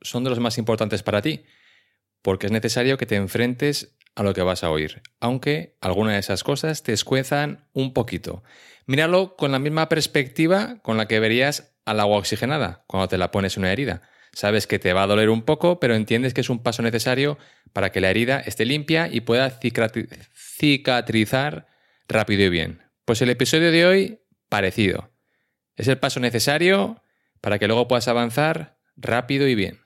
son de los más importantes para ti, porque es necesario que te enfrentes a lo que vas a oír, aunque algunas de esas cosas te escuezan un poquito. Míralo con la misma perspectiva con la que verías al agua oxigenada cuando te la pones una herida. Sabes que te va a doler un poco, pero entiendes que es un paso necesario para que la herida esté limpia y pueda cicatrizar rápido y bien. Pues el episodio de hoy, parecido. Es el paso necesario para que luego puedas avanzar rápido y bien.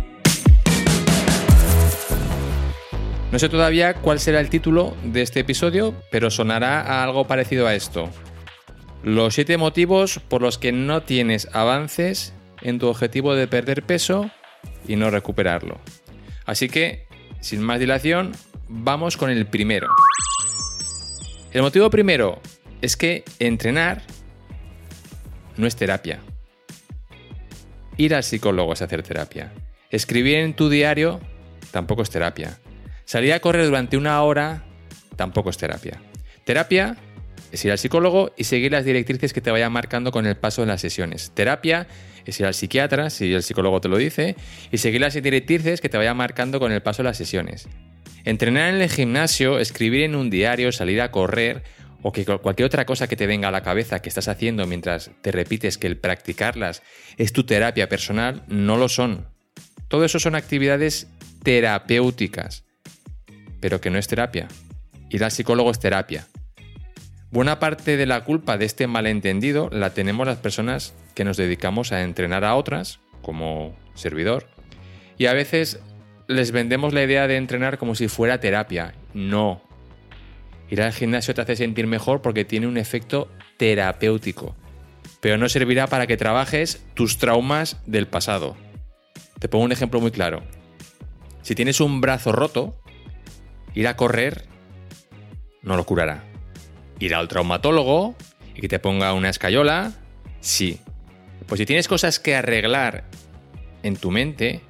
No sé todavía cuál será el título de este episodio, pero sonará a algo parecido a esto. Los siete motivos por los que no tienes avances en tu objetivo de perder peso y no recuperarlo. Así que, sin más dilación, vamos con el primero. El motivo primero es que entrenar no es terapia. Ir al psicólogo es hacer terapia. Escribir en tu diario tampoco es terapia. Salir a correr durante una hora tampoco es terapia. Terapia es ir al psicólogo y seguir las directrices que te vayan marcando con el paso de las sesiones. Terapia es ir al psiquiatra, si el psicólogo te lo dice, y seguir las directrices que te vayan marcando con el paso de las sesiones. Entrenar en el gimnasio, escribir en un diario, salir a correr o que cualquier otra cosa que te venga a la cabeza que estás haciendo mientras te repites que el practicarlas es tu terapia personal, no lo son. Todo eso son actividades terapéuticas pero que no es terapia. Ir al psicólogo es terapia. Buena parte de la culpa de este malentendido la tenemos las personas que nos dedicamos a entrenar a otras, como servidor, y a veces les vendemos la idea de entrenar como si fuera terapia. No. Ir al gimnasio te hace sentir mejor porque tiene un efecto terapéutico, pero no servirá para que trabajes tus traumas del pasado. Te pongo un ejemplo muy claro. Si tienes un brazo roto, Ir a correr no lo curará. Ir al traumatólogo y que te ponga una escayola, sí. Pues si tienes cosas que arreglar en tu mente,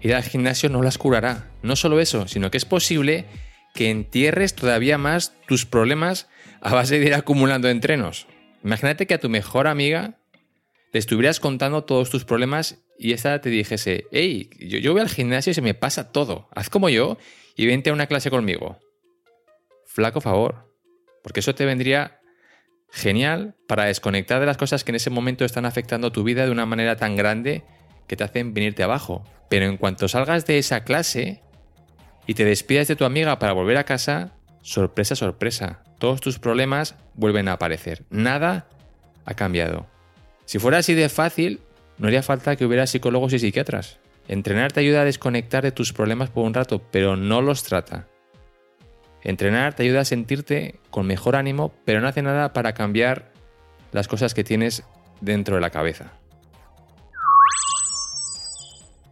ir al gimnasio no las curará. No solo eso, sino que es posible que entierres todavía más tus problemas a base de ir acumulando entrenos. Imagínate que a tu mejor amiga le estuvieras contando todos tus problemas y esta te dijese, hey, yo, yo voy al gimnasio y se me pasa todo, haz como yo y vente a una clase conmigo. Flaco favor, porque eso te vendría genial para desconectar de las cosas que en ese momento están afectando tu vida de una manera tan grande que te hacen venirte abajo. Pero en cuanto salgas de esa clase y te despidas de tu amiga para volver a casa, sorpresa, sorpresa, todos tus problemas vuelven a aparecer. Nada ha cambiado. Si fuera así de fácil, no haría falta que hubiera psicólogos y psiquiatras. Entrenar te ayuda a desconectar de tus problemas por un rato, pero no los trata. Entrenar te ayuda a sentirte con mejor ánimo, pero no hace nada para cambiar las cosas que tienes dentro de la cabeza.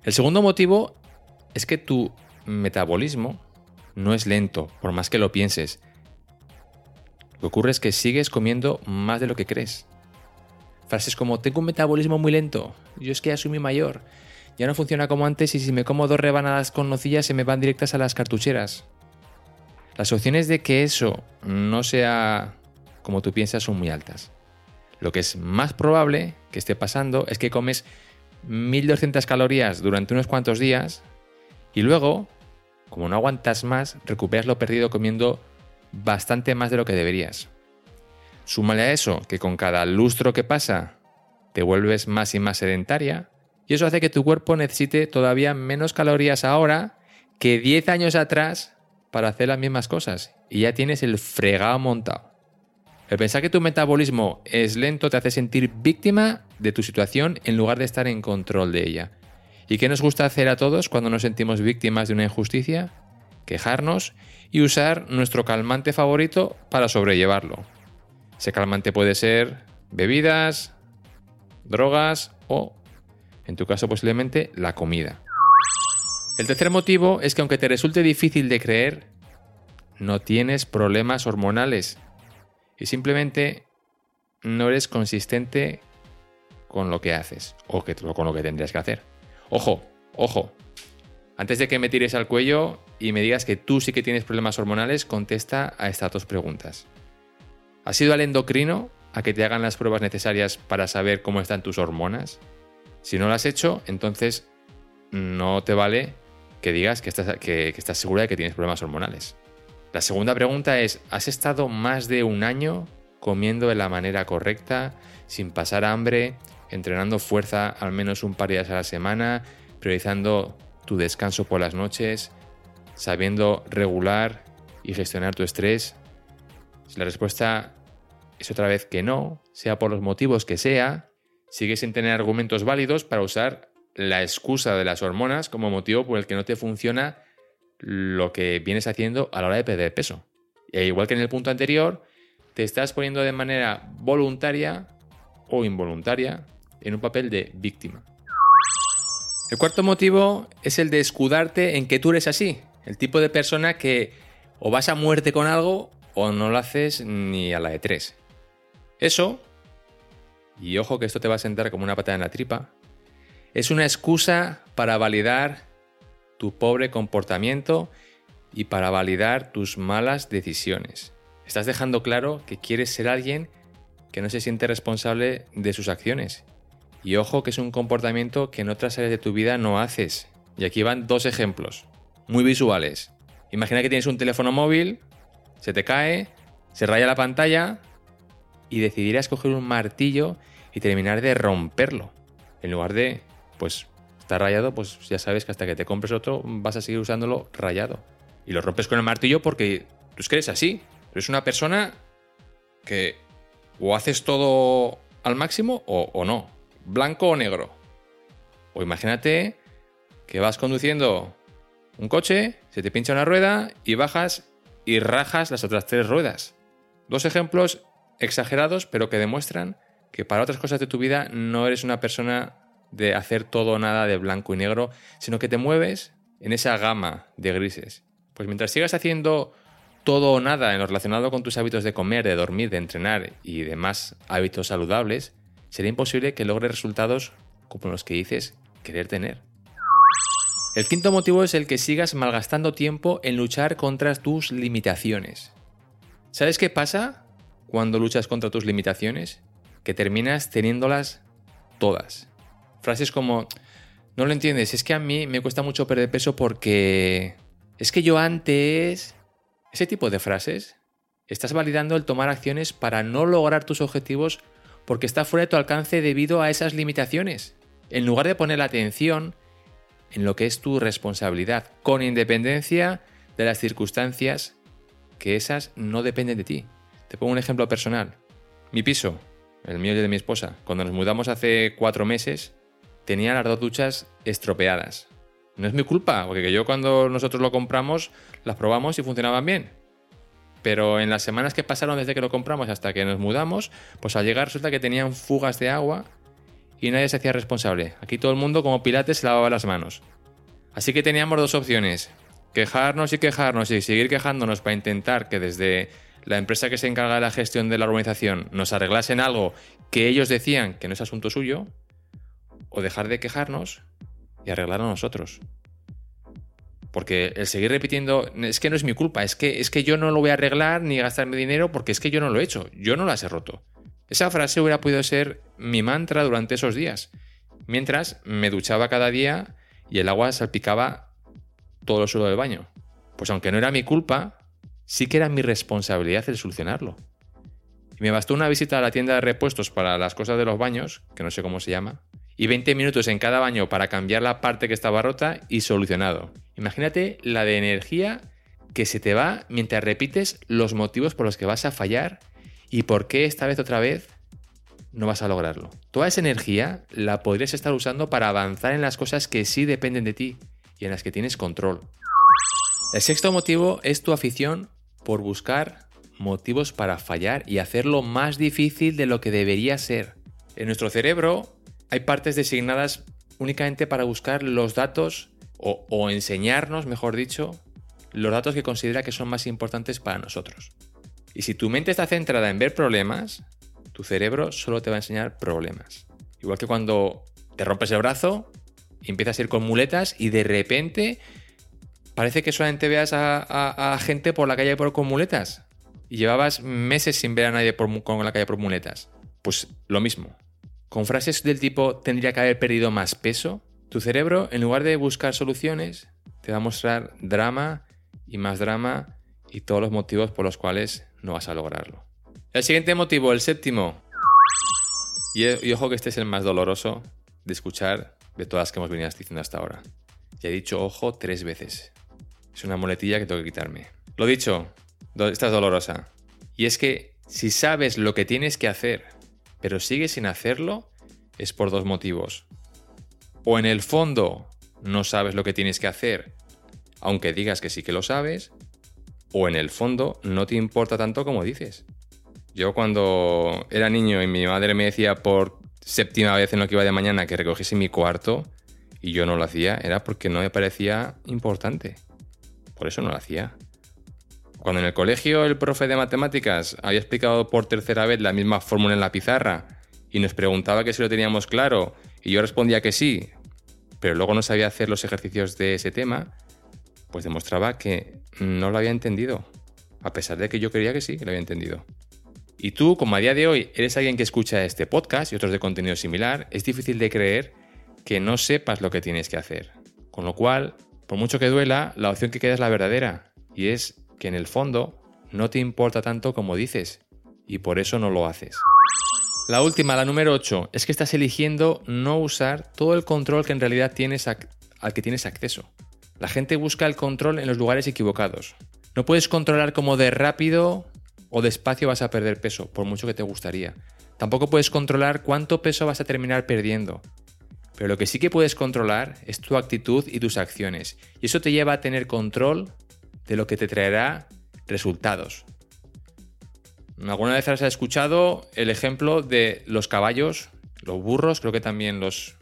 El segundo motivo es que tu metabolismo no es lento, por más que lo pienses. Lo que ocurre es que sigues comiendo más de lo que crees. Frases como, tengo un metabolismo muy lento, yo es que ya soy muy mayor, ya no funciona como antes y si me como dos rebanadas con nocillas se me van directas a las cartucheras. Las opciones de que eso no sea como tú piensas son muy altas. Lo que es más probable que esté pasando es que comes 1200 calorías durante unos cuantos días y luego, como no aguantas más, recuperas lo perdido comiendo bastante más de lo que deberías. Súmale a eso que con cada lustro que pasa te vuelves más y más sedentaria, Y eso hace que tu cuerpo necesite todavía menos calorías ahora que 10 años atrás para hacer las mismas cosas. Y ya tienes el fregado montado. El pensar que tu metabolismo es lento te hace sentir víctima de tu situación en lugar de estar en control de ella. ¿Y qué nos gusta hacer a todos cuando nos sentimos víctimas de una injusticia? Quejarnos y usar nuestro calmante favorito para sobrellevarlo. Ese calmante puede ser bebidas, drogas o, en tu caso posiblemente, la comida. El tercer motivo es que aunque te resulte difícil de creer, no tienes problemas hormonales y simplemente no eres consistente con lo que haces o que, con lo que tendrías que hacer. Ojo, ojo. Antes de que me tires al cuello y me digas que tú sí que tienes problemas hormonales, contesta a estas dos preguntas. ¿Has ido al endocrino a que te hagan las pruebas necesarias para saber cómo están tus hormonas? Si no lo has hecho, entonces no te vale que digas que estás, que, que estás segura de que tienes problemas hormonales. La segunda pregunta es, ¿has estado más de un año comiendo de la manera correcta, sin pasar hambre, entrenando fuerza al menos un par de días a la semana, priorizando tu descanso por las noches, sabiendo regular y gestionar tu estrés? Si la respuesta es otra vez que no, sea por los motivos que sea, sigues sin tener argumentos válidos para usar la excusa de las hormonas como motivo por el que no te funciona lo que vienes haciendo a la hora de perder peso. E igual que en el punto anterior, te estás poniendo de manera voluntaria o involuntaria en un papel de víctima. El cuarto motivo es el de escudarte en que tú eres así, el tipo de persona que o vas a muerte con algo o no lo haces ni a la de tres. Eso, y ojo que esto te va a sentar como una patada en la tripa, es una excusa para validar tu pobre comportamiento y para validar tus malas decisiones. Estás dejando claro que quieres ser alguien que no se siente responsable de sus acciones. Y ojo que es un comportamiento que en otras áreas de tu vida no haces. Y aquí van dos ejemplos, muy visuales. Imagina que tienes un teléfono móvil, se te cae, se raya la pantalla y decidirás coger un martillo y terminar de romperlo. En lugar de, pues, está rayado, pues ya sabes que hasta que te compres otro vas a seguir usándolo rayado. Y lo rompes con el martillo porque tú es que eres así. Eres una persona que o haces todo al máximo o, o no. Blanco o negro. O imagínate que vas conduciendo un coche, se te pincha una rueda y bajas y rajas las otras tres ruedas. Dos ejemplos exagerados, pero que demuestran que para otras cosas de tu vida no eres una persona de hacer todo o nada de blanco y negro, sino que te mueves en esa gama de grises. Pues mientras sigas haciendo todo o nada en lo relacionado con tus hábitos de comer, de dormir, de entrenar y demás hábitos saludables, será imposible que logres resultados como los que dices querer tener. El quinto motivo es el que sigas malgastando tiempo en luchar contra tus limitaciones. ¿Sabes qué pasa cuando luchas contra tus limitaciones? Que terminas teniéndolas todas. Frases como, no lo entiendes, es que a mí me cuesta mucho perder peso porque... Es que yo antes... Ese tipo de frases, estás validando el tomar acciones para no lograr tus objetivos porque está fuera de tu alcance debido a esas limitaciones. En lugar de poner la atención en lo que es tu responsabilidad, con independencia de las circunstancias que esas no dependen de ti. Te pongo un ejemplo personal. Mi piso, el mío y el de mi esposa, cuando nos mudamos hace cuatro meses, tenía las dos duchas estropeadas. No es mi culpa, porque yo cuando nosotros lo compramos, las probamos y funcionaban bien. Pero en las semanas que pasaron desde que lo compramos hasta que nos mudamos, pues al llegar resulta que tenían fugas de agua y nadie se hacía responsable. Aquí todo el mundo como pilates se lavaba las manos. Así que teníamos dos opciones. Quejarnos y quejarnos y seguir quejándonos para intentar que desde la empresa que se encarga de la gestión de la organización nos arreglasen algo que ellos decían que no es asunto suyo, o dejar de quejarnos y arreglar a nosotros. Porque el seguir repitiendo, es que no es mi culpa, es que, es que yo no lo voy a arreglar ni gastarme dinero porque es que yo no lo he hecho, yo no las he roto. Esa frase hubiera podido ser mi mantra durante esos días, mientras me duchaba cada día y el agua salpicaba todo el suelo del baño. Pues aunque no era mi culpa, sí que era mi responsabilidad el solucionarlo. Me bastó una visita a la tienda de repuestos para las cosas de los baños, que no sé cómo se llama, y 20 minutos en cada baño para cambiar la parte que estaba rota y solucionado. Imagínate la de energía que se te va mientras repites los motivos por los que vas a fallar y por qué esta vez otra vez no vas a lograrlo. Toda esa energía la podrías estar usando para avanzar en las cosas que sí dependen de ti y en las que tienes control. El sexto motivo es tu afición por buscar motivos para fallar y hacerlo más difícil de lo que debería ser. En nuestro cerebro hay partes designadas únicamente para buscar los datos o, enseñarnos, mejor dicho, los datos que considera que son más importantes para nosotros. Y si tu mente está centrada en ver problemas, tu cerebro solo te va a enseñar problemas. Igual que cuando te rompes el brazo empiezas a ir con muletas y de repente parece que solamente veas a, gente por la calle por, con muletas. Y llevabas meses sin ver a nadie por, con la calle por muletas. Pues lo mismo. Con frases del tipo tendría que haber perdido más peso, tu cerebro, en lugar de buscar soluciones, te va a mostrar drama y más drama y todos los motivos por los cuales no vas a lograrlo. El siguiente motivo, el séptimo. Y, y ojo que este es el más doloroso de escuchar de todas las que hemos venido diciendo hasta ahora. Ya he dicho ojo tres veces. Es una muletilla que tengo que quitarme. Lo dicho, do- esta es dolorosa. Y es que si sabes lo que tienes que hacer, pero sigues sin hacerlo, es por dos motivos. O en el fondo no sabes lo que tienes que hacer, aunque digas que sí que lo sabes, o en el fondo no te importa tanto como dices. Yo cuando era niño y mi madre me decía por séptima vez en lo que iba de mañana que recogiese mi cuarto y yo no lo hacía, era porque no me parecía importante. Por eso no lo hacía. Cuando en el colegio el profe de matemáticas había explicado por tercera vez la misma fórmula en la pizarra y nos preguntaba que si lo teníamos claro y yo respondía que sí, pero luego no sabía hacer los ejercicios de ese tema, pues demostraba que no lo había entendido, a pesar de que yo creía que sí, que lo había entendido. Y tú, como a día de hoy eres alguien que escucha este podcast y otros de contenido similar, es difícil de creer que no sepas lo que tienes que hacer. Con lo cual, por mucho que duela, la opción que queda es la verdadera, y es que en el fondo no te importa tanto como dices, y por eso no lo haces. La última, la número 8, es que estás eligiendo no usar todo el control que en realidad tienes al que tienes acceso. La gente busca el control en los lugares equivocados. No puedes controlar cómo de rápido o despacio vas a perder peso, por mucho que te gustaría. Tampoco puedes controlar cuánto peso vas a terminar perdiendo. Pero lo que sí que puedes controlar es tu actitud y tus acciones. Y eso te lleva a tener control de lo que te traerá resultados. ¿Alguna vez has escuchado el ejemplo de los caballos, los burros, creo que también los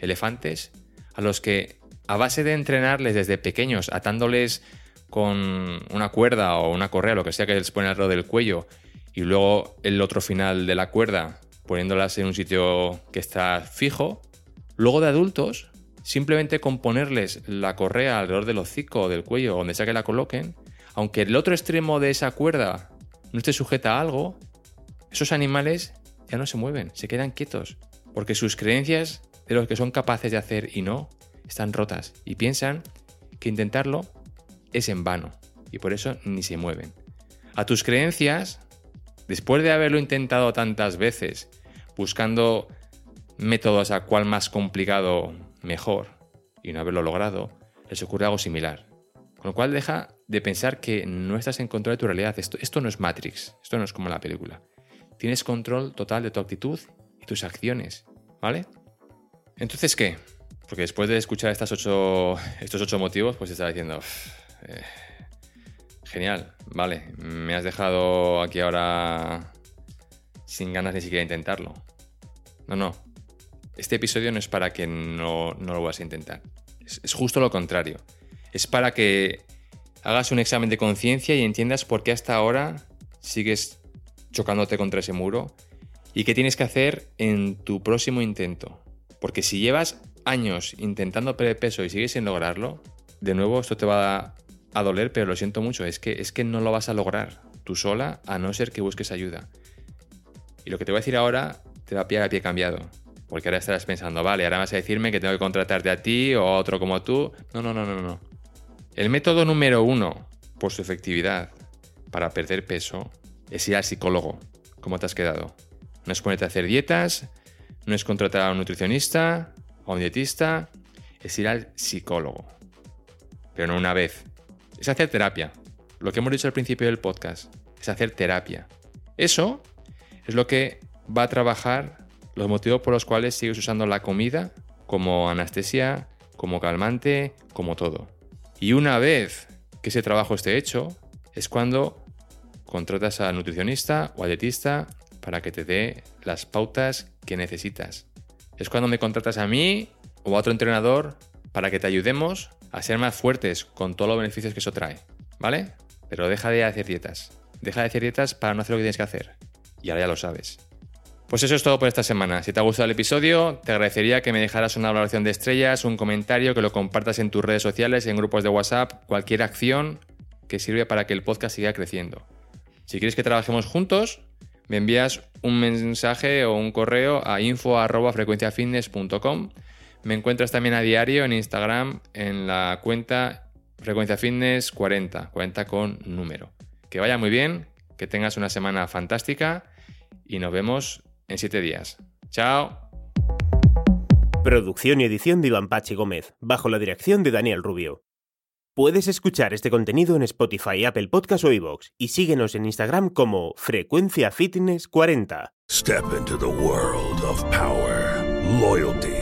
elefantes, a los que a base de entrenarles desde pequeños, atándoles con una cuerda o una correa, lo que sea que les pone alrededor del cuello, y luego el otro final de la cuerda poniéndolas en un sitio que está fijo, luego de adultos, simplemente con ponerles la correa alrededor del hocico o del cuello, donde sea que la coloquen, aunque el otro extremo de esa cuerda no esté sujeta a algo, esos animales ya no se mueven, se quedan quietos, porque sus creencias de lo que son capaces de hacer y no están rotas y piensan que intentarlo es en vano y por eso ni se mueven. A tus creencias, después de haberlo intentado tantas veces, buscando métodos a cuál más complicado mejor y no haberlo logrado, les ocurre algo similar. Con lo cual deja de pensar que no estás en control de tu realidad. Esto, esto no es Matrix, esto no es como la película. Tienes control total de tu actitud y tus acciones, ¿vale? Entonces, ¿qué? Porque después de escuchar estos ocho motivos, pues estaba diciendo, eh, genial, vale, me has dejado aquí ahora sin ganas ni siquiera intentarlo. No, no, este episodio no es para que no, no lo vas a intentar. Es, es justo lo contrario. Es para que hagas un examen de conciencia y entiendas por qué hasta ahora sigues chocándote contra ese muro y qué tienes que hacer en tu próximo intento. Porque si llevas años intentando perder peso y sigues sin lograrlo, de nuevo esto te va a, doler, pero lo siento mucho, es que, es que no lo vas a lograr tú sola a no ser que busques ayuda. Y lo que te voy a decir ahora te va a pillar a pie cambiado. Porque ahora estarás pensando, vale, ahora vas a decirme que tengo que contratarte a ti o a otro como tú. No, no, no, no, no. El método número uno, por su efectividad, para perder peso, es ir al psicólogo. ¿Cómo te has quedado? No es ponerte a hacer dietas, no es contratar a un nutricionista a un dietista, es ir al psicólogo. Pero no una vez. Es hacer terapia. Lo que hemos dicho al principio del podcast. Es hacer terapia. Eso es lo que va a trabajar los motivos por los cuales sigues usando la comida como anestesia, como calmante, como todo. Y una vez que ese trabajo esté hecho, es cuando contratas a nutricionista o a dietista para que te dé las pautas que necesitas. Es cuando me contratas a mí o a otro entrenador para que te ayudemos a ser más fuertes con todos los beneficios que eso trae. ¿Vale? Pero deja de hacer dietas. Deja de hacer dietas para no hacer lo que tienes que hacer. Y ahora ya lo sabes. Pues eso es todo por esta semana. Si te ha gustado el episodio, te agradecería que me dejaras una valoración de estrellas, un comentario, que lo compartas en tus redes sociales, en grupos de WhatsApp, cualquier acción que sirve para que el podcast siga creciendo. Si quieres que trabajemos juntos, me envías un mensaje o un correo a info.frecuenciafitness.com. Me encuentras también a diario en Instagram en la cuenta Frecuencia Fitness 40, 40 con número. Que vaya muy bien, que tengas una semana fantástica y nos vemos en 7 días. Chao. Producción y edición de Iván Pachi Gómez, bajo la dirección de Daniel Rubio. Puedes escuchar este contenido en Spotify, Apple Podcast o iVoox y síguenos en Instagram como Frecuencia Fitness 40. Step into the world of power, loyalty,